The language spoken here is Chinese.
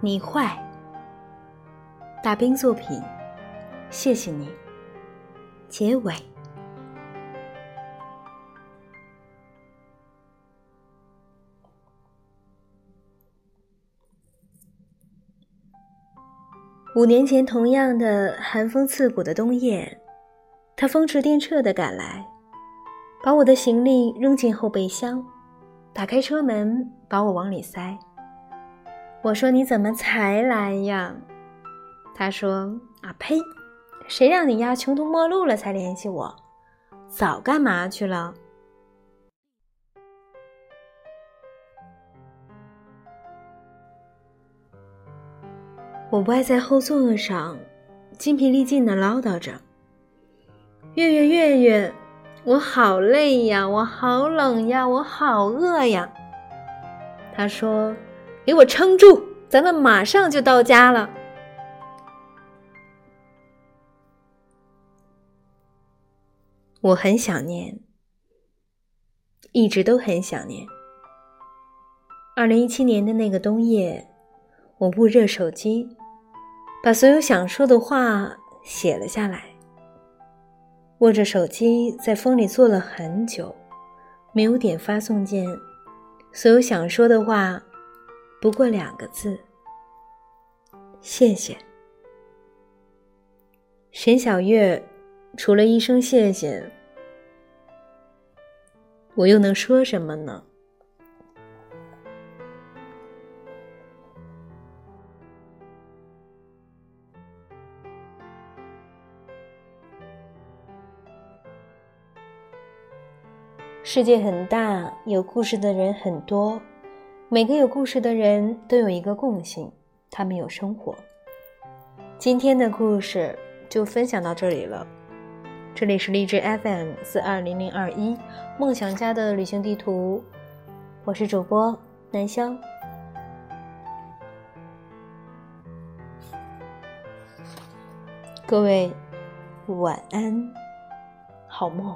你坏。大兵作品，谢谢你。结尾。五年前，同样的寒风刺骨的冬夜，他风驰电掣的赶来，把我的行李扔进后备箱，打开车门，把我往里塞。我说：“你怎么才来呀？”他说：“啊呸，谁让你丫穷途末路了才联系我？早干嘛去了？”我歪在后座上，精疲力尽的唠叨着：“月月月月，我好累呀，我好冷呀，我好饿呀。”他说：“给我撑住，咱们马上就到家了。”我很想念，一直都很想念。二零一七年的那个冬夜，我捂热手机。把所有想说的话写了下来，握着手机在风里坐了很久，没有点发送键。所有想说的话，不过两个字：谢谢。沈小月，除了一声谢谢，我又能说什么呢？世界很大，有故事的人很多。每个有故事的人都有一个共性，他们有生活。今天的故事就分享到这里了。这里是荔枝 FM 四二零零二一梦想家的旅行地图，我是主播南湘。各位晚安，好梦。